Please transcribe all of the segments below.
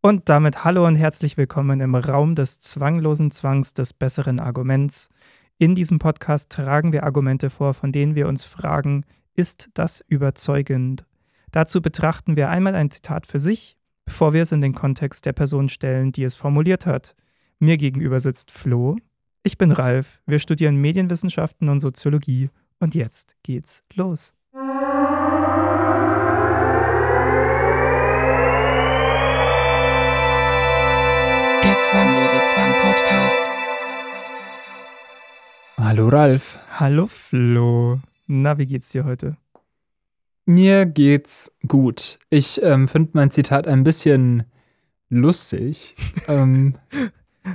Und damit hallo und herzlich willkommen im Raum des zwanglosen Zwangs des besseren Arguments. In diesem Podcast tragen wir Argumente vor, von denen wir uns fragen, ist das überzeugend? Dazu betrachten wir einmal ein Zitat für sich, bevor wir es in den Kontext der Person stellen, die es formuliert hat. Mir gegenüber sitzt Flo. Ich bin Ralf. Wir studieren Medienwissenschaften und Soziologie. Und jetzt geht's los. Hallo Ralf. Hallo Flo. Na, wie geht's dir heute? Mir geht's gut. Ich ähm, finde mein Zitat ein bisschen lustig. ähm,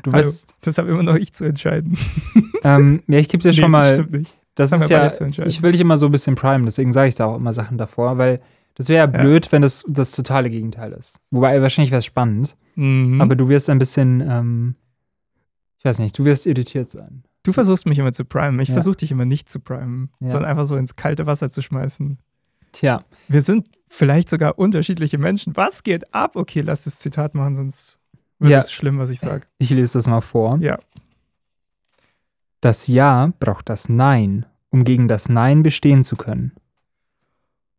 du weißt, das habe immer noch ich zu entscheiden. ähm, ja, ich gebe dir Nee, schon das mal. stimmt nicht. Das haben ist ja, beide zu entscheiden. ich will dich immer so ein bisschen prime, deswegen sage ich da auch immer Sachen davor, weil das wäre ja Ja. blöd, wenn das das totale Gegenteil ist. Wobei wahrscheinlich wäre es spannend, Mhm. aber du wirst ein bisschen, ähm, ich weiß nicht, du wirst irritiert sein. Du versuchst mich immer zu primen. Ich Ja. versuche dich immer nicht zu primen, Ja. sondern einfach so ins kalte Wasser zu schmeißen. Tja, Wir sind vielleicht sogar unterschiedliche Menschen. Was geht ab? Okay, lass das Zitat machen, sonst wird Ja. es schlimm, was ich sage. ich lese das mal vor. Ja. Das Ja braucht das Nein, um gegen das Nein bestehen zu können.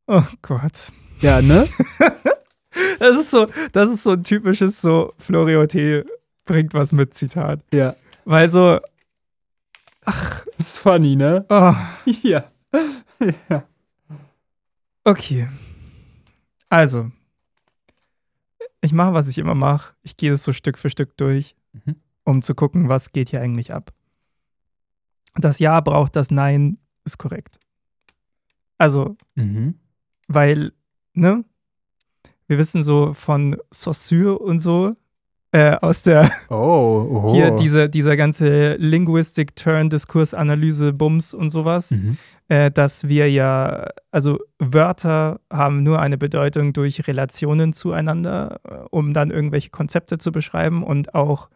Oh Gott. Ja, ne? Das ist so, das ist so ein typisches so Florio T. bringt was mit Zitat. ja. Weil so, Das ist funny, ne? oh, Ja. ja. okay. Also, ich mache, was ich immer mache. Ich gehe es so Stück für Stück durch, Mhm. um zu gucken, was geht hier eigentlich ab. Das Ja braucht das Nein, ist korrekt. Also, Mhm. weil, ne? Wir wissen so von Saussure und so, äh, aus der, Oh, oh. hier diese, dieser ganze Linguistic Turn, Diskursanalyse, Bums und sowas, Mhm. äh, dass wir ja, also Wörter haben nur eine Bedeutung durch Relationen zueinander, äh, um dann irgendwelche Konzepte zu beschreiben und auch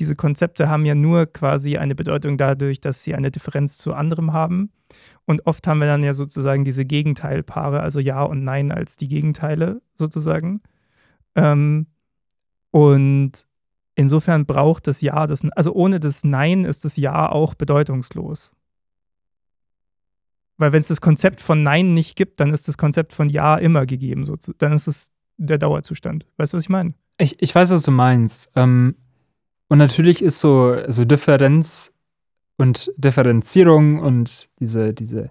diese Konzepte haben ja nur quasi eine Bedeutung dadurch, dass sie eine Differenz zu anderem haben. Und oft haben wir dann ja sozusagen diese Gegenteilpaare, also Ja und Nein als die Gegenteile sozusagen. Ähm, und insofern braucht das Ja das, also ohne das Nein ist das Ja auch bedeutungslos. Weil wenn es das Konzept von Nein nicht gibt, dann ist das Konzept von Ja immer gegeben. Dann ist es der Dauerzustand. Weißt du, was ich meine? Ich, ich weiß, was du meinst. Ähm, und natürlich ist so, so Differenz und Differenzierung und diese, diese,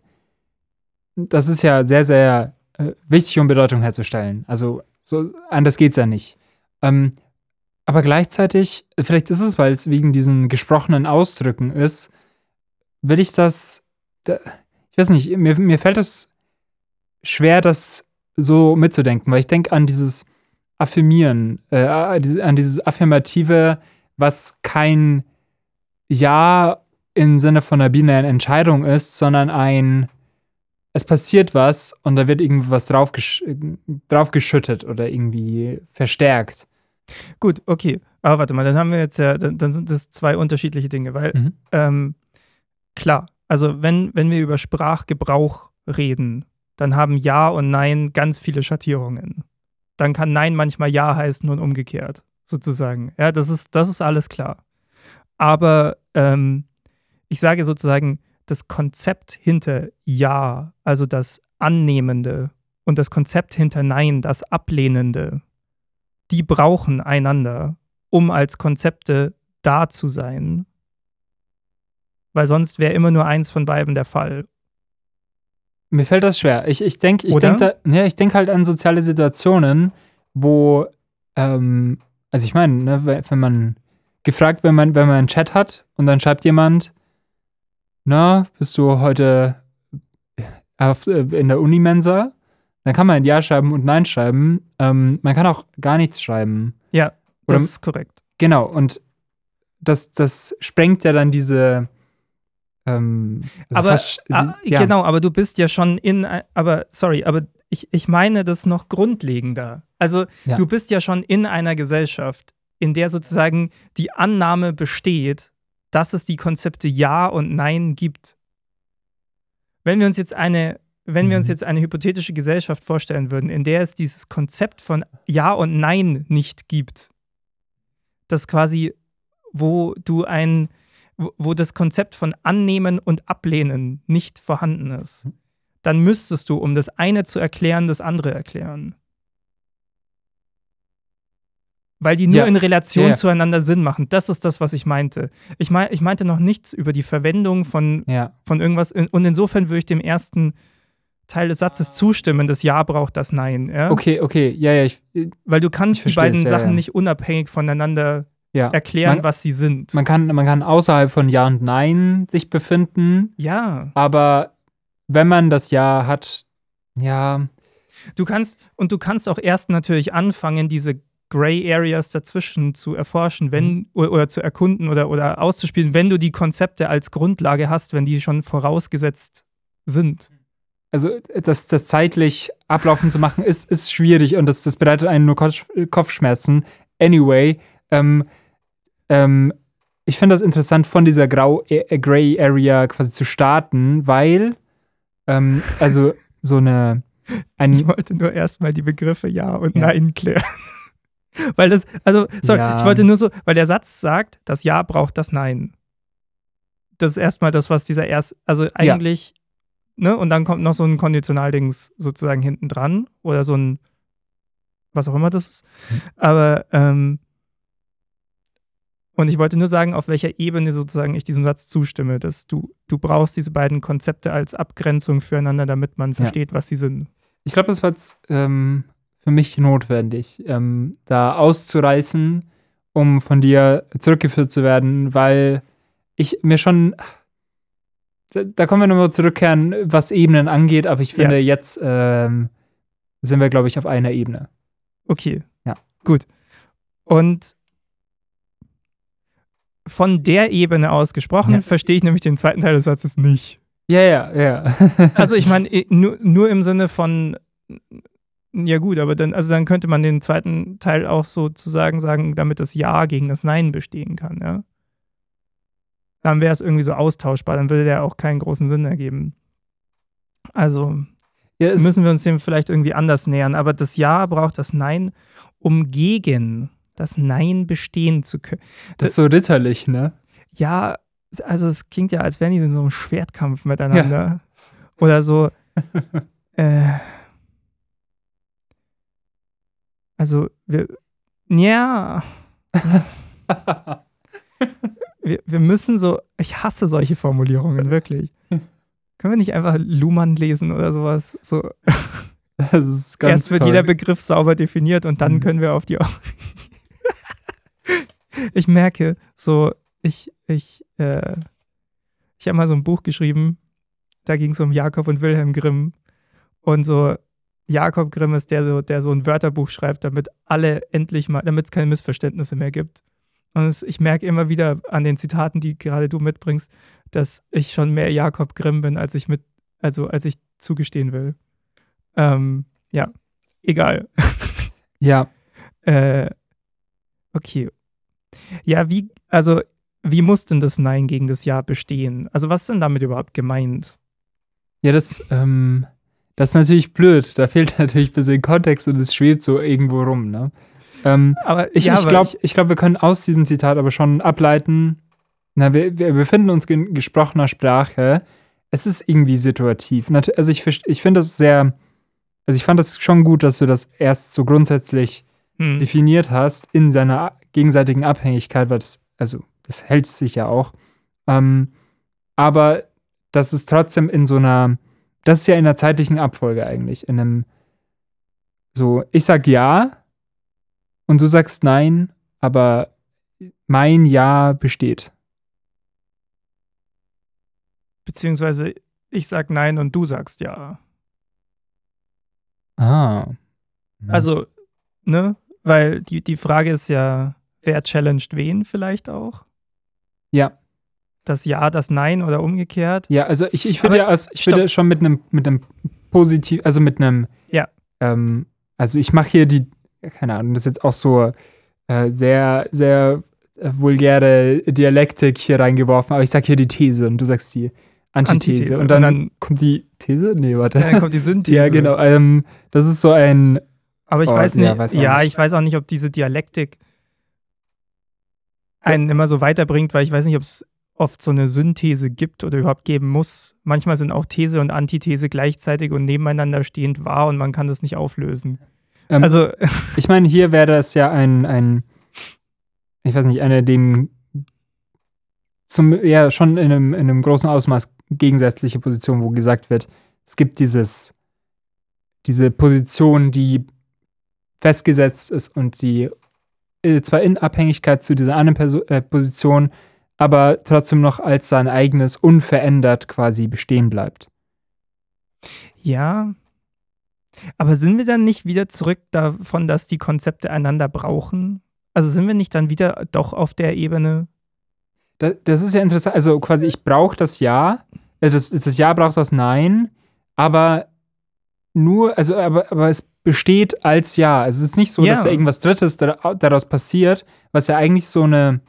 das ist ja sehr, sehr äh, wichtig, um Bedeutung herzustellen. Also so anders geht's ja nicht. Ähm, aber gleichzeitig, vielleicht ist es, weil es wegen diesen gesprochenen Ausdrücken ist, will ich das, da, ich weiß nicht, mir, mir fällt es schwer, das so mitzudenken, weil ich denke an dieses Affirmieren, äh, an dieses Affirmative, was kein Ja im Sinne von einer binären Entscheidung ist, sondern ein, es passiert was und da wird irgendwas draufgesch draufgeschüttet oder irgendwie verstärkt. Gut, okay. Aber warte mal, dann haben wir jetzt ja, dann, dann sind das zwei unterschiedliche Dinge, weil Mhm. ähm, klar, also wenn, wenn wir über Sprachgebrauch reden, dann haben Ja und Nein ganz viele Schattierungen. Dann kann Nein manchmal Ja heißen und umgekehrt, sozusagen. Ja, das ist, das ist alles klar. Aber ähm, ich sage sozusagen, das Konzept hinter Ja, also das Annehmende und das Konzept hinter Nein, das Ablehnende, die brauchen einander, um als Konzepte da zu sein. Weil sonst wäre immer nur eins von beiden der Fall. Mir fällt das schwer. Ich, ich denke ich Oder? denk da, ja, ich denk halt an soziale Situationen, wo, ähm, also ich meine, ne, wenn man gefragt, wenn man, wenn man einen Chat hat und dann schreibt jemand, na, bist du heute auf, äh, in der Unimensa? Dann kann man ein Ja schreiben und Nein schreiben. Ähm, man kann auch gar nichts schreiben. Ja, das Oder- ist korrekt. Genau, und das, das sprengt ja dann diese. Ähm, also aber fast, ah, ja. genau, aber du bist ja schon in, aber sorry, aber ich, ich meine das noch grundlegender. Also Ja. du bist ja schon in einer Gesellschaft, in der sozusagen die Annahme besteht, dass es die Konzepte Ja und Nein gibt. Wenn wir uns jetzt eine, wenn wir uns Mhm. jetzt eine hypothetische Gesellschaft vorstellen würden, in der es dieses Konzept von Ja und Nein nicht gibt, das quasi, wo du ein, wo, das Konzept von Annehmen und Ablehnen nicht vorhanden ist, dann müsstest du, um das eine zu erklären, das andere erklären. Weil die nur Ja. in Relation ja. zueinander Sinn machen. Das ist das, was ich meinte. Ich, mein, ich meinte noch nichts über die Verwendung von Ja. von irgendwas. Und insofern würde ich dem ersten Teil des Satzes zustimmen, das Ja braucht das Nein. Ja? Okay, okay, ja, ja, ich, Weil du kannst die beiden es, ja, Sachen ja. nicht unabhängig voneinander erklären, Man- was sie sind. Man kann, man kann außerhalb von Ja und Nein sich befinden, ja, aber wenn man das Ja hat, ja, du kannst, und du kannst auch erst natürlich anfangen, diese Gray Areas dazwischen zu erforschen, wenn, Mhm. oder, oder zu erkunden oder, oder auszuspielen, wenn du die Konzepte als Grundlage hast, wenn die schon vorausgesetzt sind. Also das, das zeitlich ablaufen zu machen, ist, ist schwierig und das, das bereitet einen nur Kopf, Kopfschmerzen. Anyway, ähm, ähm, ich finde das interessant, von dieser Grau äh, Gray Area quasi zu starten, weil ähm, also so eine Ich ein, wollte nur erstmal die Begriffe Ja und Ja. Nein klären. weil das, also, sorry, Ja. ich wollte nur so, weil der Satz sagt, das Ja braucht das Nein. Das ist erstmal das, was dieser erst, also eigentlich, ne, und dann kommt noch so ein Konditionaldings sozusagen hinten dran oder so ein, was auch immer das ist. Mhm. Aber, ähm, und ich wollte nur sagen, auf welcher Ebene sozusagen ich diesem Satz zustimme, dass du, du brauchst diese beiden Konzepte als Abgrenzung füreinander, damit man versteht, was sie sind. ich glaube, das war jetzt ähm, für mich notwendig, ähm, da auszureißen, um von dir zurückgeführt zu werden, weil ich mir schon, da, da kommen wir nochmal zurückkehren, was Ebenen angeht, aber ich finde, jetzt ähm, sind wir, glaube ich, auf einer Ebene. Okay. Ja. Gut. Und von der Ebene aus gesprochen, Ja. verstehe ich nämlich den zweiten Teil des Satzes nicht. Ja, ja, ja. Also ich meine, nur, nur im Sinne von, ja gut, aber dann, also dann könnte man den zweiten Teil auch sozusagen sagen, damit das Ja gegen das Nein bestehen kann, ja. Dann wäre es irgendwie so austauschbar, dann würde der auch keinen großen Sinn ergeben. Also ja müssen wir uns dem vielleicht irgendwie anders nähern. Aber das Ja braucht das Nein, um gegen das Nein bestehen zu können. das ist so ritterlich, ne? Ja, also es klingt ja, als wären die in so einem Schwertkampf miteinander. Oder so. äh, also, wir. Ja. Wir, müssen so. Ich hasse solche Formulierungen, wirklich. Können wir nicht einfach Luhmann lesen oder sowas? So. Das ist ganz Erst wird toll. jeder Begriff sauber definiert und dann Mhm. können wir auf die. ich merke, so, ich, ich, äh, ich habe mal so ein Buch geschrieben, da ging es um Jakob und Wilhelm Grimm. Und so, Jakob Grimm ist der, so, der so ein Wörterbuch schreibt, damit alle endlich mal, damit es keine Missverständnisse mehr gibt. Und es, ich merke immer wieder an den Zitaten, die gerade du mitbringst, dass ich schon mehr Jakob Grimm bin, als ich mit, also als ich zugestehen will. Ähm, ja, egal. ja, Äh, okay. Ja, wie, also, wie muss denn das Nein gegen das Ja bestehen? Also, was ist denn damit überhaupt gemeint? ja, das, ähm, das ist natürlich blöd. Da fehlt natürlich ein bisschen Kontext und es schwebt so irgendwo rum, ne? Ähm, Aber Ich, ja, ich glaube, glaub, wir können aus diesem Zitat aber schon ableiten, na, wir, wir befinden uns in gesprochener Sprache. Es ist irgendwie situativ. Also ich, ich finde das sehr, also ich fand das schon gut, dass du das erst so grundsätzlich hm, definiert hast in seiner gegenseitigen Abhängigkeit, weil das, also das hält sich ja auch. Ähm, aber das ist trotzdem in so einer, das ist ja in einer zeitlichen Abfolge eigentlich. In einem, so, ich sag ja und du sagst nein, aber mein Ja besteht. beziehungsweise ich sag Nein und du sagst Ja. Ah. Also, ne? Weil die, die Frage ist ja, wer challenged wen vielleicht auch? Ja. Das Ja, das Nein oder umgekehrt? Ja, also ich, ich würde ja, als, ich würde schon mit einem mit einem positiv, also mit einem, Ja. ähm, also ich mache hier die, keine Ahnung, das ist jetzt auch so äh, sehr, sehr äh, vulgäre Dialektik hier reingeworfen, aber ich sag hier die These und du sagst die Antithese. Antithese. Und, dann Und dann- kommt die These? Nee, warte. Dann kommt die Synthese. ja, genau. Ähm, das ist so ein, Aber ich Oh, weiß ja, nicht, weiß ja, nicht. ich weiß auch nicht, ob diese Dialektik einen immer so weiterbringt, weil ich weiß nicht, ob es oft so eine Synthese gibt oder überhaupt geben muss. Manchmal sind auch These und Antithese gleichzeitig und nebeneinander stehend wahr und man kann das nicht auflösen. Ähm, Also, Ich meine, hier wäre das ja ein, ein, ich weiß nicht, eine dem zum, ja, schon in einem, in einem großen Ausmaß gegensätzliche Position, wo gesagt wird, es gibt dieses, diese Position, die festgesetzt ist und die äh, zwar in Abhängigkeit zu dieser anderen Perso äh, Position, aber trotzdem noch als sein eigenes unverändert quasi bestehen bleibt. ja. Aber sind wir dann nicht wieder zurück davon, dass die Konzepte einander brauchen? Also sind wir nicht dann wieder doch auf der Ebene? Das, das ist ja interessant. Also quasi, ich brauche das Ja. äh, Das, das Ja braucht das Nein, aber nur, also, aber, aber es besteht als Ja. Also es ist nicht so, Ja. dass da irgendwas Drittes da, daraus passiert, was ja eigentlich so eine,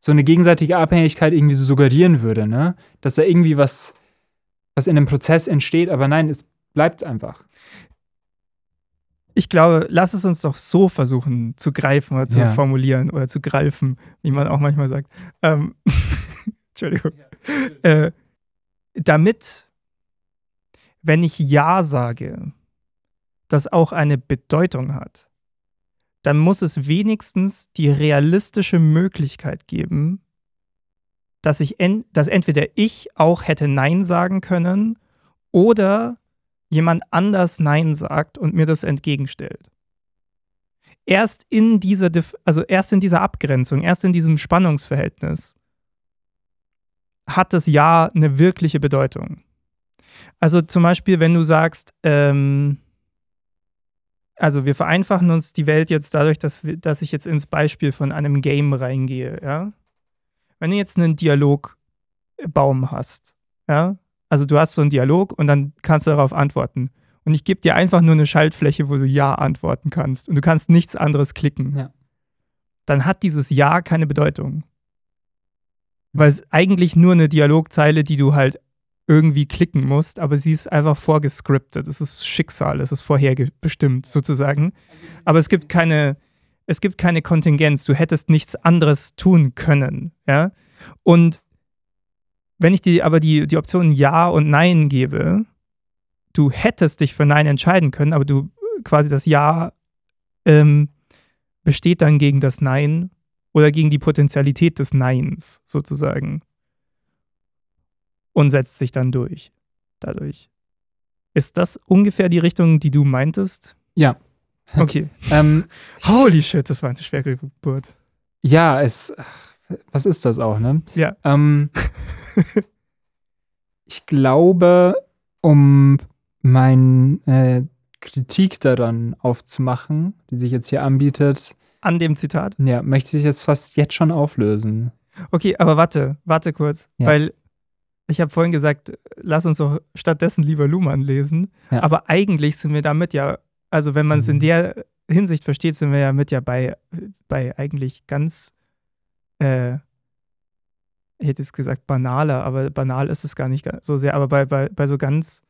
so eine gegenseitige Abhängigkeit irgendwie so suggerieren würde, ne? Dass da irgendwie was, was in einem Prozess entsteht, aber nein, es bleibt einfach. Ich glaube, lass es uns doch so versuchen zu greifen oder zu Ja. formulieren oder zu greifen, wie man auch manchmal sagt. Ähm, Entschuldigung. Äh, damit, wenn ich Ja sage, das auch eine Bedeutung hat, dann muss es wenigstens die realistische Möglichkeit geben, dass ich en dass entweder ich auch hätte Nein sagen können oder jemand anders Nein sagt und mir das entgegenstellt. Erst in dieser, also erst in dieser Abgrenzung, erst in diesem Spannungsverhältnis hat das Ja eine wirkliche Bedeutung. Also zum Beispiel, wenn du sagst, ähm, also wir vereinfachen uns die Welt jetzt dadurch, dass, wir, dass ich jetzt ins Beispiel von einem Game reingehe, ja. Wenn du jetzt einen Dialogbaum hast, ja, also du hast so einen Dialog und dann kannst du darauf antworten. Und ich gebe dir einfach nur eine Schaltfläche, wo du Ja antworten kannst und du kannst nichts anderes klicken. Ja. Dann hat dieses Ja keine Bedeutung. Weil es eigentlich nur eine Dialogzeile, die du halt irgendwie klicken musst, aber sie ist einfach vorgescriptet. Es ist Schicksal, es ist vorherbestimmt sozusagen. Aber es gibt keine, es gibt keine Kontingenz. Du hättest nichts anderes tun können, ja. Und wenn ich dir aber die, die Option Ja und Nein gebe, du hättest dich für Nein entscheiden können, aber du quasi das Ja ähm, besteht dann gegen das Nein oder gegen die Potentialität des Neins sozusagen und setzt sich dann durch dadurch. Ist das ungefähr die Richtung, die du meintest? Ja. Okay. Ähm, Holy shit, das war eine schwere Geburt. ja, es, was ist das auch, ne? Ja. Ähm, ich glaube, um meine Kritik daran aufzumachen, die sich jetzt hier anbietet, An dem Zitat. ja, möchte ich jetzt fast jetzt schon auflösen. Okay, aber warte, warte kurz, Ja. weil ich habe vorhin gesagt, lass uns doch stattdessen lieber Luhmann lesen. Ja. Aber eigentlich sind wir damit ja, also wenn man es in Mhm. der Hinsicht versteht, sind wir ja mit ja bei, bei eigentlich ganz, äh, ich hätte jetzt gesagt banaler, aber banal ist es gar nicht so sehr, aber bei, bei, bei so ganz,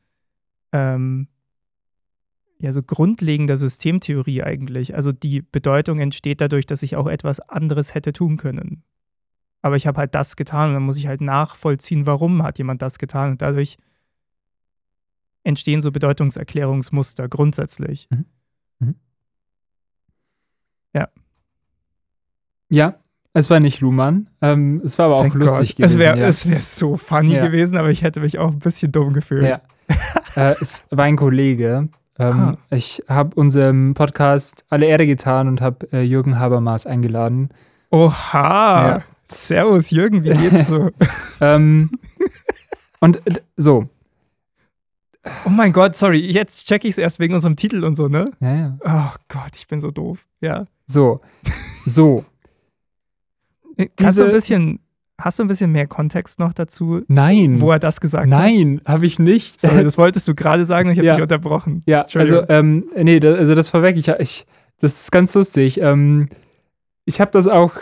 ähm, ja, so grundlegender Systemtheorie eigentlich. Also die Bedeutung entsteht dadurch, dass ich auch etwas anderes hätte tun können. Aber ich habe halt das getan und dann muss ich halt nachvollziehen, warum hat jemand das getan. Und dadurch entstehen so Bedeutungserklärungsmuster grundsätzlich. Ja, es war nicht Luhmann. Ähm, es war aber auch Thank lustig God. Es gewesen. wäre ja. es wär so funny Ja. gewesen, aber ich hätte mich auch ein bisschen dumm gefühlt. Ja. äh, es war ein Kollege. Ähm, Ah. Ich habe unserem Podcast alle Ehre getan und habe äh, Jürgen Habermas eingeladen. Oha! Ja. Servus, Jürgen, wie geht's so? ähm, und so, oh mein Gott, sorry, jetzt check ich es erst wegen unserem Titel und so, ne? ja, ja. Oh Gott, ich bin so doof. Ja. So, so. Hast du ein bisschen, hast du ein bisschen mehr Kontext noch dazu, Nein. wo er das gesagt hat? Nein, habe ich nicht. Sorry, das wolltest du gerade sagen und ich habe Ja. dich unterbrochen. Ja, also, ähm, nee, da, also das vorweg, ich, ich, das ist ganz lustig. Ähm, ich habe das auch,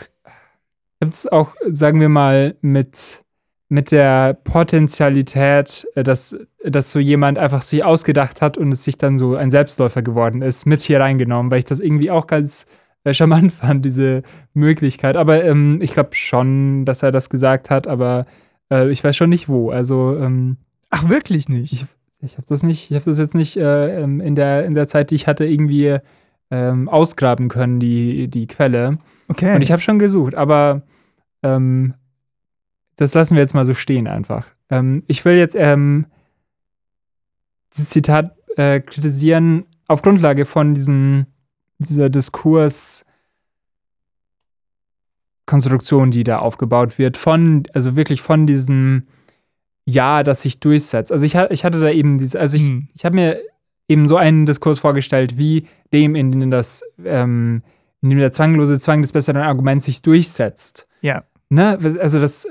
habe das auch, sagen wir mal, mit, mit der Potentialität, äh, dass, dass so jemand einfach sich ausgedacht hat und es sich dann so ein Selbstläufer geworden ist, mit hier reingenommen, weil ich das irgendwie auch ganz äh, charmant fand, diese Möglichkeit. Aber ähm, ich glaube schon, dass er das gesagt hat, aber äh, ich weiß schon nicht wo. Also, ähm, Ach, wirklich nicht? ich, ich habe das nicht, ich habe das jetzt nicht äh, ähm, in, der, in der Zeit, die ich hatte, irgendwie ähm, ausgraben können, die, die Quelle. okay. Und ich habe schon gesucht, aber ähm, das lassen wir jetzt mal so stehen einfach. Ähm, ich will jetzt ähm, dieses Zitat äh, kritisieren auf Grundlage von diesen, dieser Diskurs. Konstruktion, die da aufgebaut wird, von, also wirklich von diesem Ja, das sich durchsetzt. Also ich, ich hatte da eben diese, also ich, Hm. ich habe mir eben so einen Diskurs vorgestellt, wie dem, in dem das, ähm, in dem der zwanglose Zwang des besseren Arguments sich durchsetzt. ja. Ne? Also das,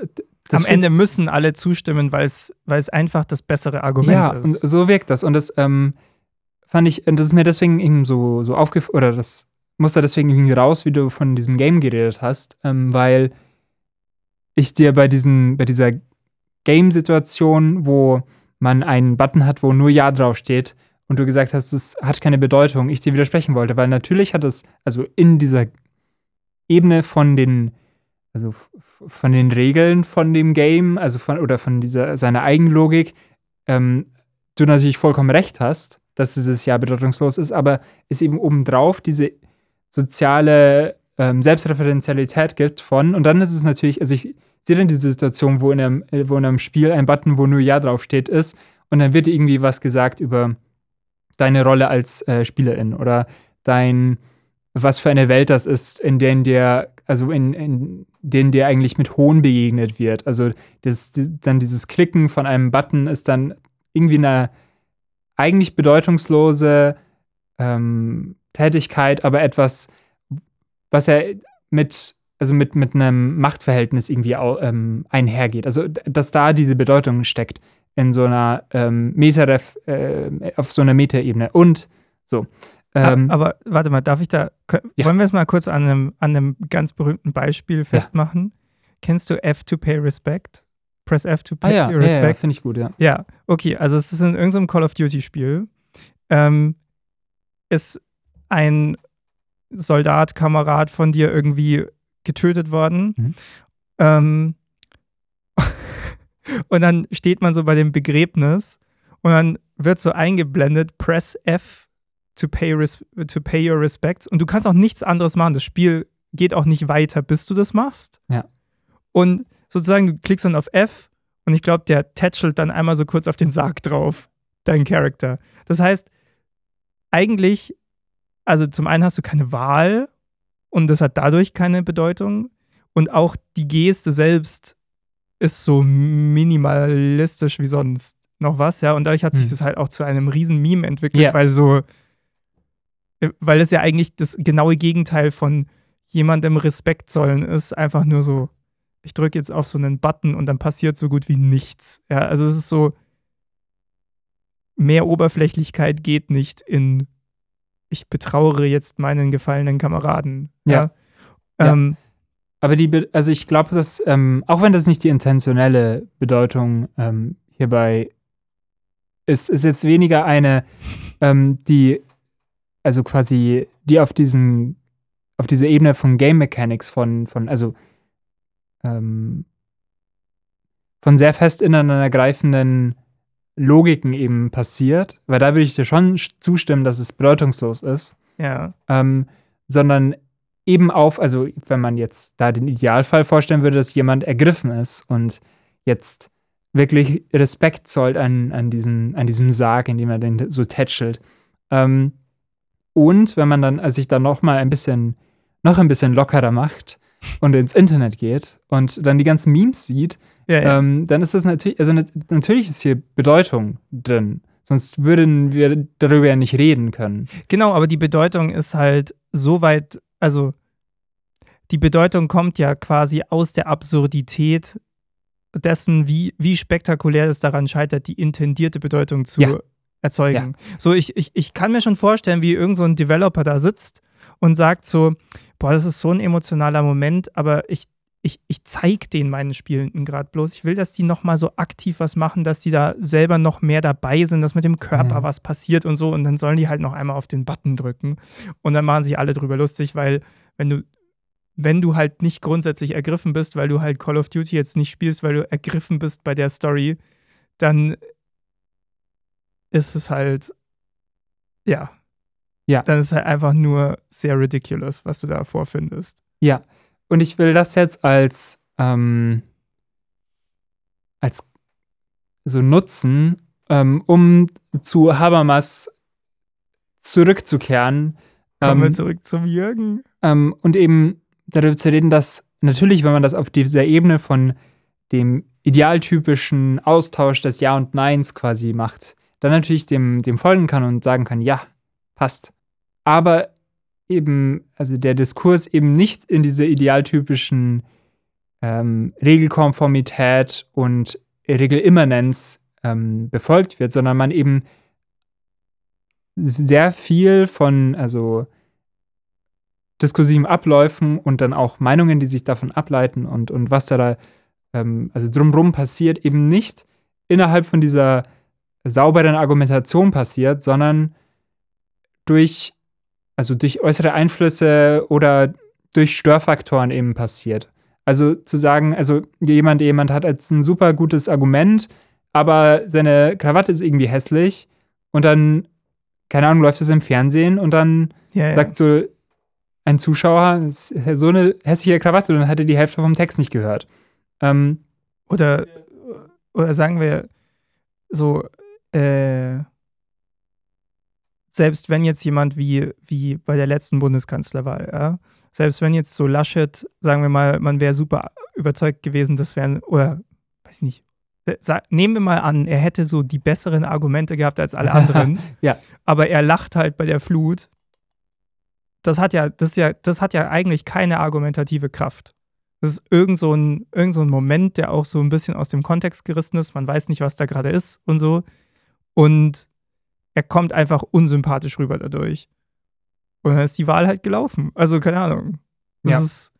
das Am Ende müssen alle zustimmen, weil es weil es einfach das bessere Argument ja, ist. und so wirkt das. Und das ähm, fand ich, das ist mir deswegen eben so, so aufgefallen, oder das muss da deswegen irgendwie raus, wie du von diesem Game geredet hast, ähm, weil ich dir bei, diesen, bei dieser Game-Situation, wo man einen Button hat, wo nur Ja draufsteht, und du gesagt hast, es hat keine Bedeutung, ich dir widersprechen wollte, weil natürlich hat es, also in dieser Ebene von den, also von den Regeln von dem Game, also von, oder von dieser, seiner Eigenlogik, ähm, du natürlich vollkommen recht hast, dass dieses Ja bedeutungslos ist, aber es eben obendrauf diese soziale ähm, Selbstreferenzialität gibt von, und dann ist es natürlich, also ich sehe dann diese Situation, wo in, einem, wo in einem Spiel ein Button, wo nur Ja draufsteht, ist, und dann wird irgendwie was gesagt über deine Rolle als äh, Spielerin oder dein, was für eine Welt das ist, in der dir, also in, in denen dir eigentlich mit Hohn begegnet wird. Also das, die, dann dieses Klicken von einem Button ist dann irgendwie eine eigentlich bedeutungslose ähm, Tätigkeit, aber etwas, was ja mit, also mit, mit einem Machtverhältnis irgendwie ähm, einhergeht. Also, dass da diese Bedeutung steckt in so einer ähm, Metaref, äh, auf so einer Metaebene. Und so. Ähm, A- Aber warte mal, darf ich da, kö- Ja. wollen wir es mal kurz an einem, an einem ganz berühmten Beispiel festmachen? Kennst du F to pay respect? Press F to ah pay ja, ja, respect. ja finde ich gut, ja. Ja, okay, also es ist in irgendeinem Call of Duty-Spiel. Ähm, ist ein Soldat, Kamerad von dir irgendwie getötet worden. Mhm. Ähm, und dann steht man so bei dem Begräbnis und dann wird so eingeblendet, press F to pay, res to pay your respects. Und du kannst auch nichts anderes machen. Das Spiel geht auch nicht weiter, bis du das machst. Ja. Und sozusagen, du klickst dann auf F und ich glaube, der tätschelt dann einmal so kurz auf den Sarg drauf, dein Charakter. Das heißt, eigentlich, also zum einen hast du keine Wahl und das hat dadurch keine Bedeutung. Und auch die Geste selbst ist so minimalistisch wie sonst noch was, ja. Und dadurch hat sich Hm. das halt auch zu einem riesen Meme entwickelt, Ja. weil so, äh, weil es ja eigentlich das genaue Gegenteil von jemandem Respekt zollen ist, einfach nur so, ich drücke jetzt auf so einen Button und dann passiert so gut wie nichts. Ja, also es ist so, mehr Oberflächlichkeit geht nicht in, ich betrauere jetzt meinen gefallenen Kameraden. Ja. Ja. Ähm, Aber die, also ich glaube, dass, ähm, auch wenn das nicht die intentionelle Bedeutung ähm, hierbei ist, ist jetzt weniger eine, ähm, die, also quasi, die auf diesen, auf diese Ebene von Game Mechanics von, von, also ähm, von sehr fest ineinandergreifenden Logiken eben passiert, weil da würde ich dir schon sch- zustimmen, dass es bedeutungslos ist ja. ähm, sondern eben auf, also wenn man jetzt da den Idealfall vorstellen würde, dass jemand ergriffen ist und jetzt wirklich Respekt zollt an, an, diesen, an diesem Sarg, in dem er den so tätschelt. Ähm, und wenn man dann also sich dann noch mal ein bisschen, noch ein bisschen lockerer macht und ins Internet geht und dann die ganzen Memes sieht, Ja, ja. ähm, dann ist das natürlich, also nat natürlich ist hier Bedeutung drin. Sonst würden wir darüber ja nicht reden können. Genau, aber die Bedeutung ist halt so weit, also die Bedeutung kommt ja quasi aus der Absurdität dessen, wie, wie spektakulär es daran scheitert, die intendierte Bedeutung zu Ja. erzeugen. So, ich, ich, ich kann mir schon vorstellen, wie irgend so ein Developer da sitzt und sagt so, boah, das ist so ein emotionaler Moment, aber ich, ich, ich zeige den meinen Spielenden gerade bloß. Ich will, dass die nochmal so aktiv was machen, dass die da selber noch mehr dabei sind, dass mit dem Körper Ja. was passiert und so. Und dann sollen die halt noch einmal auf den Button drücken. Und dann machen sich alle drüber lustig, weil, wenn du, wenn du halt nicht grundsätzlich ergriffen bist, weil du halt Call of Duty jetzt nicht spielst, weil du ergriffen bist bei der Story, dann ist es halt, ja. Ja. Dann ist es halt einfach nur sehr ridiculous, was du da vorfindest. Ja, und ich will das jetzt als, ähm, als so nutzen, ähm, um zu Habermas zurückzukehren. Kommen wir Ähm, zurück zum Jürgen. ähm, und eben darüber zu reden, dass natürlich, wenn man das auf dieser Ebene von dem idealtypischen Austausch des Ja und Neins quasi macht, dann natürlich dem, dem folgen kann und sagen kann, ja, passt. Aber eben, also der Diskurs eben nicht in diese idealtypischen ähm, Regelkonformität und Regelimmanenz ähm, befolgt wird, sondern man eben sehr viel von, also diskursiven Abläufen und dann auch Meinungen, die sich davon ableiten und, und was da, da ähm, also drumrum passiert, eben nicht innerhalb von dieser sauberen Argumentation passiert, sondern durch, also durch äußere Einflüsse oder durch Störfaktoren eben passiert. Also zu sagen, also jemand, jemand hat jetzt ein super gutes Argument, aber seine Krawatte ist irgendwie hässlich und dann, keine Ahnung, läuft es im Fernsehen und dann Ja, ja. sagt so ein Zuschauer, "Das ist ja so eine hässliche Krawatte, und dann hat er die Hälfte vom Text nicht gehört. Ähm, Oder, oder sagen wir so, äh, selbst wenn jetzt jemand wie, wie bei der letzten Bundeskanzlerwahl, ja, selbst wenn jetzt so Laschet, sagen wir mal, man wäre super überzeugt gewesen, das wären, oder weiß ich nicht, äh, nehmen wir mal an, er hätte so die besseren Argumente gehabt als alle anderen, Ja. aber er lacht halt bei der Flut. Das hat ja, das ist ja, das hat ja eigentlich keine argumentative Kraft. Das ist irgend so, ein, irgend so ein Moment, der auch so ein bisschen aus dem Kontext gerissen ist. Man weiß nicht, was da gerade ist und so. Und er kommt einfach unsympathisch rüber dadurch. Und dann ist die Wahl halt gelaufen. Also, keine Ahnung. Das Ja. ist,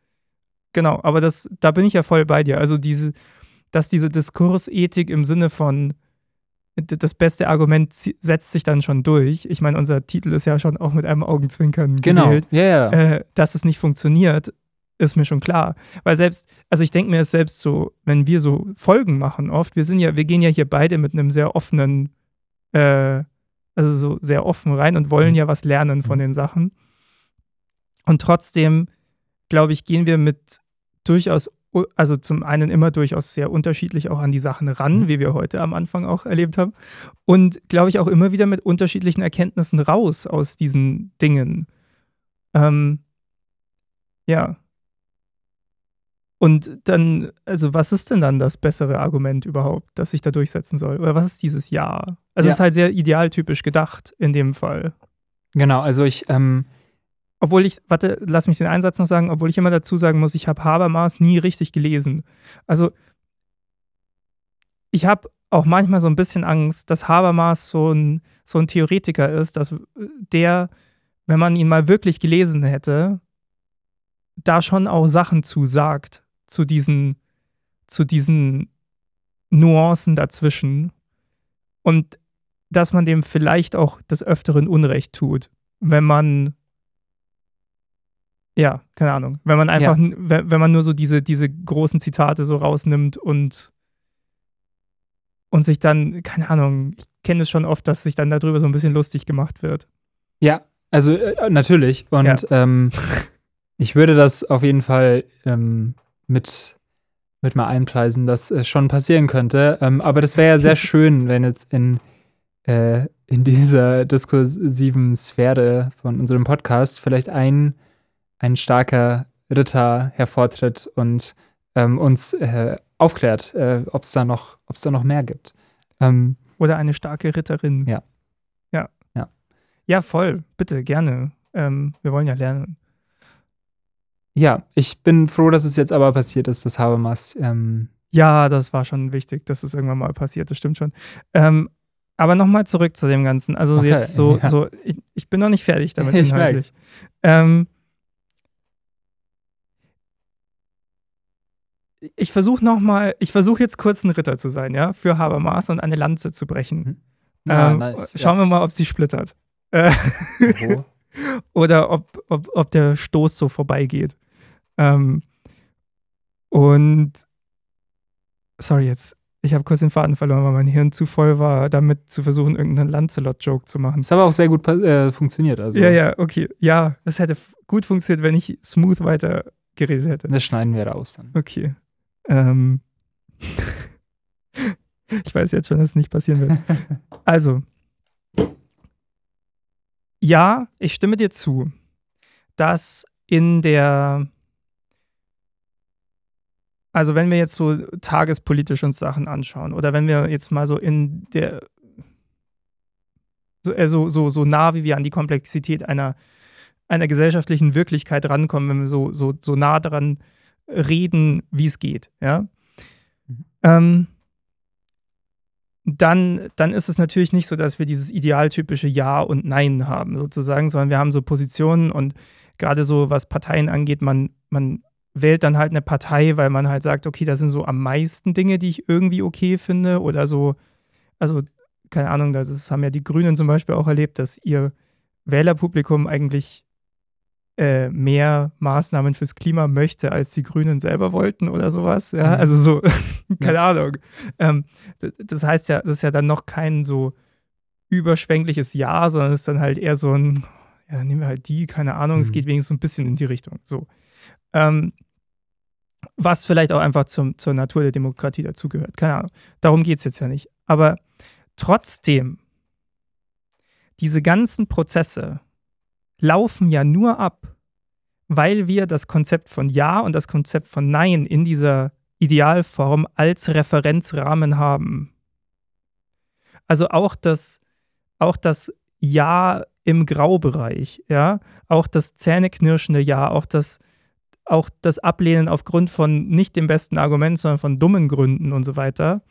genau, aber das, da bin ich ja voll bei dir. Also, diese, dass diese Diskursethik im Sinne von das beste Argument setzt sich dann schon durch. Ich meine, unser Titel ist ja schon auch mit einem Augenzwinkern genau. gewählt Ja, ja. äh, dass es nicht funktioniert, ist mir schon klar. Weil selbst, also ich denke mir es selbst so, wenn wir so Folgen machen oft, wir sind ja, wir gehen ja hier beide mit einem sehr offenen, äh, also so sehr offen rein und wollen Mhm. ja was lernen von Mhm. den Sachen. Und trotzdem, glaube ich, gehen wir mit durchaus, also zum einen immer durchaus sehr unterschiedlich auch an die Sachen ran, Mhm. wie wir heute am Anfang auch erlebt haben. Und glaube ich auch immer wieder mit unterschiedlichen Erkenntnissen raus aus diesen Dingen. Ähm, ja. Und dann, also was ist denn dann das bessere Argument überhaupt, das sich da durchsetzen soll? Oder was ist dieses Ja? Also Ja. es ist halt sehr idealtypisch gedacht in dem Fall. Genau, also ich, ähm, Obwohl ich, warte, lass mich den Einsatz noch sagen, obwohl ich immer dazu sagen muss, ich habe Habermas nie richtig gelesen. Also ich habe auch manchmal so ein bisschen Angst, dass Habermas so ein, so ein Theoretiker ist, dass der, wenn man ihn mal wirklich gelesen hätte, da schon auch Sachen zu sagt, zu diesen, zu diesen Nuancen dazwischen. Und dass man dem vielleicht auch des Öfteren Unrecht tut, wenn man ja, keine Ahnung. Wenn man einfach, n- wenn, wenn man nur so diese, diese großen Zitate so rausnimmt und, und sich dann, keine Ahnung, ich kenne es schon oft, dass sich dann darüber so ein bisschen lustig gemacht wird. ja, also äh, natürlich. Und Ja. ähm, ich würde das auf jeden Fall ähm, mit, mit mal einpreisen, dass es schon passieren könnte. Ähm, aber das wäre ja sehr schön, wenn jetzt in, äh, in dieser diskursiven Sphäre von unserem Podcast vielleicht ein, ein starker Ritter hervortritt und ähm, uns äh, aufklärt, äh, ob es da, noch- da noch mehr gibt. Ähm, Oder eine starke Ritterin. Ja. Ja. Ja. Ja, voll. Bitte, gerne. Ähm, wir wollen ja lernen. Ja, ich bin froh, dass es jetzt aber passiert ist, dass Habermas. Ähm, Ja, das war schon wichtig, dass es irgendwann mal passiert, das stimmt schon. Ähm, aber nochmal zurück zu dem Ganzen. Also Okay, jetzt so, ja. so ich, ich bin noch nicht fertig damit Ich inhaltlich. Ähm, ich versuche nochmal, ich versuche jetzt kurz ein Ritter zu sein, ja, für Habermas und eine Lanze zu brechen. ah, Ähm, nice. Schauen wir mal, ob sie splittert. Äh, Ja. oder ob, ob, ob der Stoß so vorbeigeht. Ähm, und sorry, jetzt, ich habe kurz den Faden verloren, weil mein Hirn zu voll war, damit zu versuchen, irgendeinen Lancelot-Joke zu machen. Das hat aber auch sehr gut äh, funktioniert. Also. Ja, ja, okay. Ja, das hätte gut funktioniert, wenn ich smooth weiter geredet hätte. Das schneiden wir raus dann. Okay. Ähm. ich weiß jetzt schon, dass es nicht passieren wird. Also, ja, ich stimme dir zu, dass in der, also wenn wir jetzt so tagespolitisch uns Sachen anschauen oder wenn wir jetzt mal so in der, so, äh, so, so, so nah wie wir an die Komplexität einer, einer gesellschaftlichen Wirklichkeit rankommen, wenn wir so, so, so nah daran reden, wie es geht, ja. Mhm. Ähm, dann, dann ist es natürlich nicht so, dass wir dieses idealtypische Ja und Nein haben, sozusagen, sondern wir haben so Positionen und gerade so, was Parteien angeht, man, man wählt dann halt eine Partei, weil man halt sagt, okay, das sind so am meisten Dinge, die ich irgendwie okay finde oder so, also keine Ahnung, das haben ja die Grünen zum Beispiel auch erlebt, dass ihr Wählerpublikum eigentlich äh, mehr Maßnahmen fürs Klima möchte, als die Grünen selber wollten oder sowas. Ja, mhm. also so, keine. Ahnung. Ähm, das heißt ja, das ist ja dann noch kein so überschwängliches Ja, sondern es ist dann halt eher so ein, ja, dann nehmen wir halt die, keine Ahnung, mhm. es geht wenigstens so ein bisschen in die Richtung. So. Ähm, was vielleicht auch einfach zum, zur Natur der Demokratie dazugehört. Keine Ahnung. Darum geht es jetzt ja nicht. Aber trotzdem, diese ganzen Prozesse, laufen ja nur ab, weil wir das Konzept von Ja und das Konzept von Nein in dieser Idealform als Referenzrahmen haben. Also auch das, auch das Ja im Graubereich, ja, auch das zähneknirschende Ja, auch das, auch das Ablehnen aufgrund von nicht dem besten Argument, sondern von dummen Gründen und so weiter,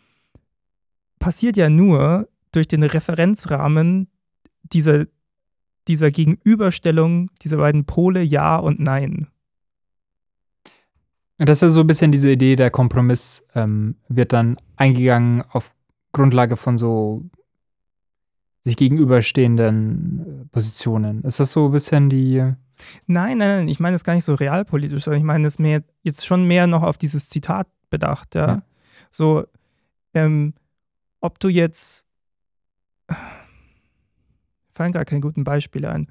passiert ja nur durch den Referenzrahmen dieser dieser Gegenüberstellung dieser beiden Pole Ja und Nein. Das ist ja so ein bisschen diese Idee, der Kompromiss ähm, wird dann eingegangen auf Grundlage von so sich gegenüberstehenden äh, Positionen. Ist das so ein bisschen die. Nein, nein, nein, ich meine es gar nicht so realpolitisch, sondern ich meine es mehr jetzt schon mehr noch auf dieses Zitat bedacht, ja. ja. So, ähm, ob du jetzt fallen gar keine guten Beispiele ein.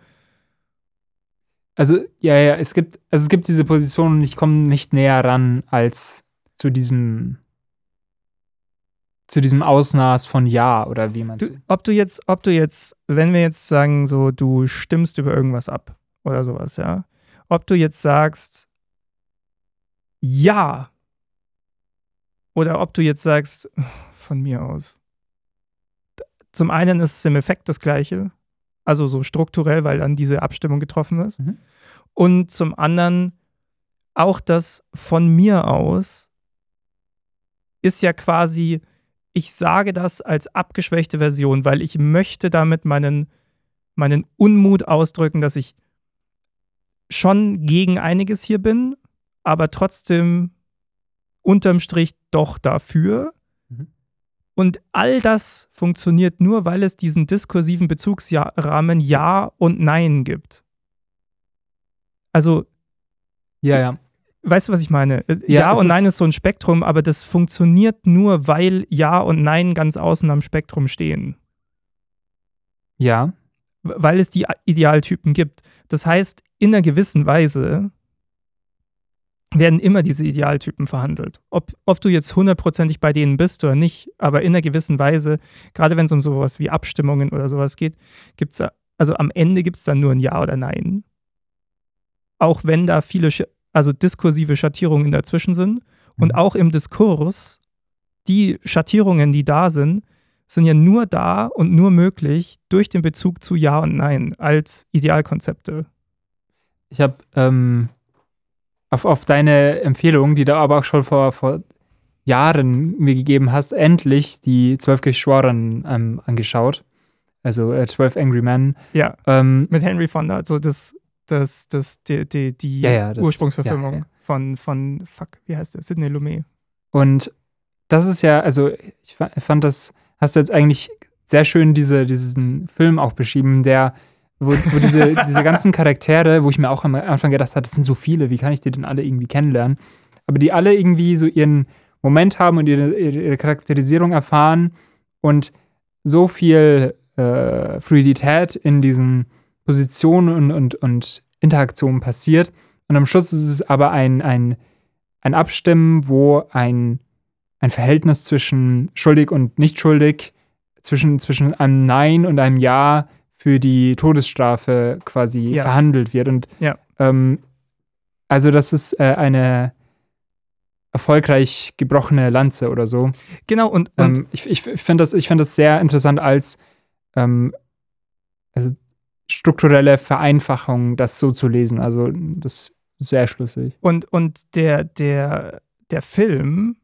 Also, ja, ja, es gibt, also es gibt diese Position und ich komme nicht näher ran als zu diesem zu diesem Ausmaß von Ja oder wie man du, Ob du jetzt, ob du jetzt, wenn wir jetzt sagen, so, du stimmst über irgendwas ab oder sowas, ja, ob du jetzt sagst, ja, oder ob du jetzt sagst, von mir aus. Zum einen ist es im Effekt das Gleiche, also so strukturell, weil dann diese Abstimmung getroffen ist. Mhm. Und zum anderen auch das von mir aus ist ja quasi, ich sage das als abgeschwächte Version, weil ich möchte damit meinen, meinen Unmut ausdrücken, dass ich schon gegen einiges hier bin, aber trotzdem unterm Strich doch dafür. Und all das funktioniert nur, weil es diesen diskursiven Bezugsrahmen Ja und Nein gibt. Also. Ja, ja. Weißt du, was ich meine? Äh, ja, ja und Nein ist so ein Spektrum, aber das funktioniert nur, weil Ja und Nein ganz außen am Spektrum stehen. Ja. Weil es die Idealtypen gibt. Das heißt, in einer gewissen Weise werden immer diese Idealtypen verhandelt. Ob, ob du jetzt hundertprozentig bei denen bist oder nicht, aber in einer gewissen Weise, gerade wenn es um sowas wie Abstimmungen oder sowas geht, gibt es, also am Ende gibt es dann nur ein Ja oder Nein. Auch wenn da viele, also diskursive Schattierungen dazwischen sind. Und mhm. auch im Diskurs, die Schattierungen, die da sind, sind ja nur da und nur möglich durch den Bezug zu Ja und Nein als Idealkonzepte. Ich habe ähm, auf, auf deine Empfehlung, die du aber auch schon vor, vor Jahren mir gegeben hast, endlich die Zwölf Geschworenen ähm, angeschaut. Also äh, 12 Angry Men. Ja. Ähm, mit Henry Fonda, also das, das, das, die, die, die ja, ja, das, Ursprungsverfilmung ja, von, von, fuck, wie heißt der? Sidney Lumet. Und das ist ja, also ich fand das, hast du jetzt eigentlich sehr schön diese, diesen Film auch beschrieben, der wo, wo diese, diese ganzen Charaktere, wo ich mir auch am Anfang gedacht habe, das sind so viele, wie kann ich die denn alle irgendwie kennenlernen? Aber die alle irgendwie so ihren Moment haben und ihre, ihre Charakterisierung erfahren und so viel äh, Fluidität in diesen Positionen und, und, und Interaktionen passiert. Und am Schluss ist es aber ein, ein, ein Abstimmen, wo ein, ein Verhältnis zwischen schuldig und nicht schuldig, zwischen, zwischen einem Nein und einem Ja für die Todesstrafe quasi Ja. verhandelt wird. Und Ja. ähm, also das ist äh, eine erfolgreich gebrochene Lanze oder so. Genau, und, und Ähm, ich ich finde das, ich find das sehr interessant als ähm, also strukturelle Vereinfachung, das so zu lesen. Also das ist sehr schlüssig. Und, und der, der, der Film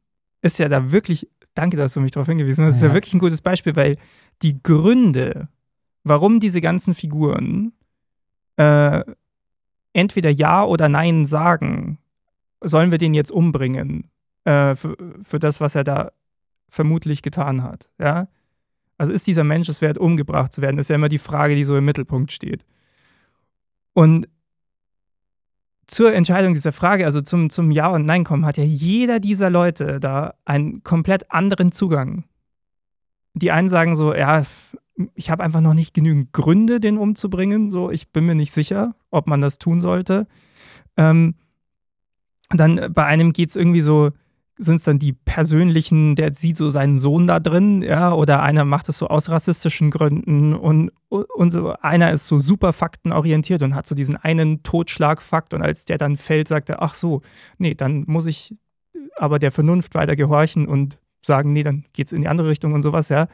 ist ja da wirklich, danke, dass du mich darauf hingewiesen hast, ist ja Ja. wirklich ein gutes Beispiel, weil die Gründe, warum diese ganzen Figuren äh, entweder Ja oder Nein sagen, sollen wir den jetzt umbringen äh, für, für das, was er da vermutlich getan hat. Ja? Also ist dieser Mensch es wert, umgebracht zu werden, ist ja immer die Frage, die so im Mittelpunkt steht. Und zur Entscheidung dieser Frage, also zum, zum Ja und Nein kommen, hat ja jeder dieser Leute da einen komplett anderen Zugang. Die einen sagen so, ja, ich habe einfach noch nicht genügend Gründe, den umzubringen, so, ich bin mir nicht sicher, ob man das tun sollte. Ähm, dann bei einem geht es irgendwie so, sind es dann die persönlichen, der sieht so seinen Sohn da drin, ja, oder einer macht es so aus rassistischen Gründen und, und so einer ist so super faktenorientiert und hat so diesen einen Totschlagfakt und als der dann fällt, sagt er, ach so, nee, dann muss ich aber der Vernunft weiter gehorchen und sagen, nee, dann geht's in die andere Richtung und sowas, ja.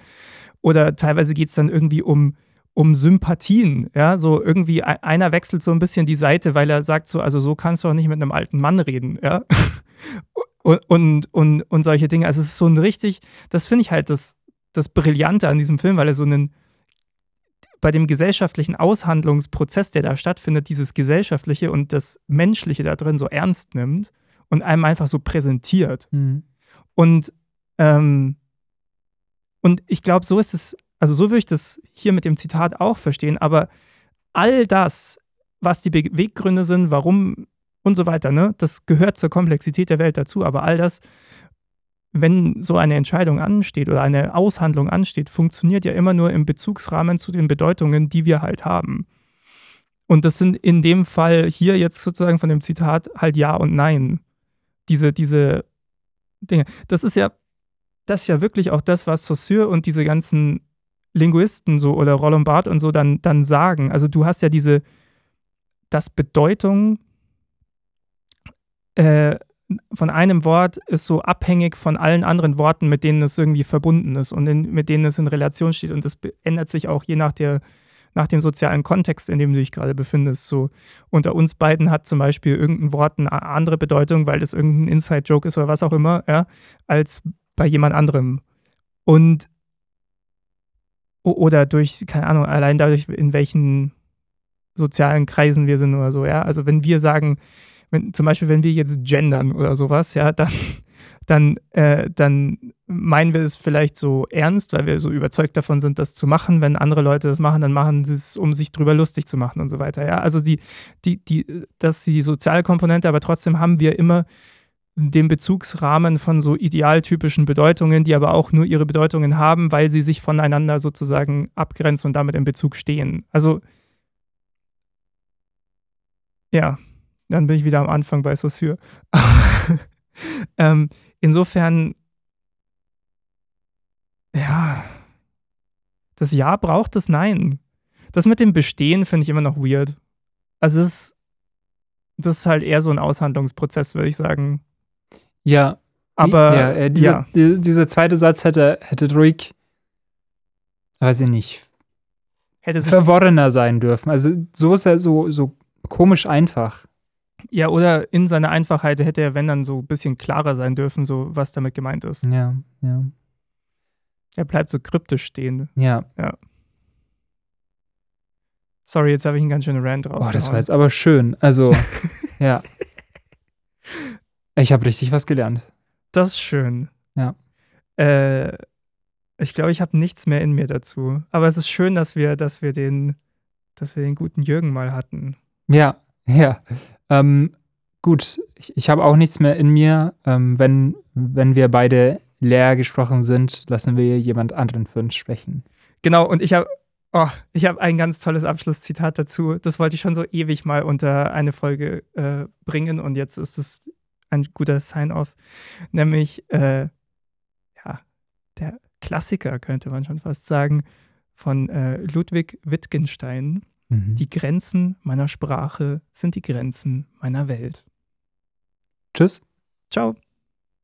Oder teilweise geht es dann irgendwie um, um Sympathien, ja, so irgendwie e- einer wechselt so ein bisschen die Seite, weil er sagt so, also so kannst du auch nicht mit einem alten Mann reden, ja. Und, und, und, und solche Dinge. Also es ist so ein richtig, das finde ich halt das, das Brillante an diesem Film, weil er so einen, bei dem gesellschaftlichen Aushandlungsprozess, der da stattfindet, dieses Gesellschaftliche und das Menschliche da drin so ernst nimmt und einem einfach so präsentiert. Und, ähm, und ich glaube, so ist es, also so würde ich das hier mit dem Zitat auch verstehen, aber all das, was die Beweggründe sind, warum und so weiter, ne, das gehört zur Komplexität der Welt dazu, aber all das, wenn so eine Entscheidung ansteht oder eine Aushandlung ansteht, funktioniert ja immer nur im Bezugsrahmen zu den Bedeutungen, die wir halt haben. Und das sind in dem Fall hier jetzt sozusagen von dem Zitat halt Ja und Nein. Diese, diese Dinge. Das ist ja, das ist ja wirklich auch das, was Saussure und diese ganzen Linguisten so oder Roland Barthes und so dann, dann sagen. Also du hast ja diese, dass Bedeutung äh, von einem Wort ist so abhängig von allen anderen Worten, mit denen es irgendwie verbunden ist und in, mit denen es in Relation steht. Und das ändert sich auch je nach, der, nach dem sozialen Kontext, in dem du dich gerade befindest. So unter uns beiden hat zum Beispiel irgendein Wort eine andere Bedeutung, weil das irgendein Inside-Joke ist oder was auch immer, ja, als bei jemand anderem. Und oder durch, keine Ahnung, allein dadurch, in welchen sozialen Kreisen wir sind oder so, ja. Also wenn wir sagen, wenn, zum Beispiel, wenn wir jetzt gendern oder sowas, ja, dann, dann, äh, dann meinen wir es vielleicht so ernst, weil wir so überzeugt davon sind, das zu machen. Wenn andere Leute das machen, dann machen sie es, um sich drüber lustig zu machen und so weiter. Ja, also die, die, die, das ist die soziale Komponente, aber trotzdem haben wir immer den Bezugsrahmen von so idealtypischen Bedeutungen, die aber auch nur ihre Bedeutungen haben, weil sie sich voneinander sozusagen abgrenzen und damit in Bezug stehen. Also ja, dann bin ich wieder am Anfang bei Saussure. ähm, insofern, ja, das Ja braucht das Nein. Das mit dem Bestehen finde ich immer noch weird. Also es ist, das ist halt eher so ein Aushandlungsprozess, würde ich sagen. Ja, Aber ja, äh, dieser, ja. die, dieser zweite Satz hätte, hätte ruhig, weiß ich nicht, hätte verworrener sein dürfen. Also so ist er so, so komisch einfach. Ja, oder in seiner Einfachheit hätte er, wenn dann so ein bisschen klarer sein dürfen, so was damit gemeint ist. Ja, ja, Er bleibt so kryptisch stehen. ja. Sorry, jetzt habe ich einen ganz schönen Rant raus. Oh, das war jetzt aber schön. Also, ja. Ich habe richtig was gelernt. Das ist schön. Ja. Äh, ich glaube, ich habe nichts mehr in mir dazu. Aber es ist schön, dass wir, dass wir den dass wir den guten Jürgen mal hatten. Ja, ja. Ähm, gut, ich, ich habe auch nichts mehr in mir. Ähm, wenn, wenn wir beide leer gesprochen sind, lassen wir jemand anderen für uns sprechen. Genau, und ich habe oh, hab ein ganz tolles Abschlusszitat dazu. Das wollte ich schon so ewig mal unter eine Folge äh, bringen und jetzt ist es ein guter Sign-off. Nämlich, äh, ja, der Klassiker, könnte man schon fast sagen, von äh, Ludwig Wittgenstein. Mhm. Die Grenzen meiner Sprache sind die Grenzen meiner Welt. Tschüss. Ciao.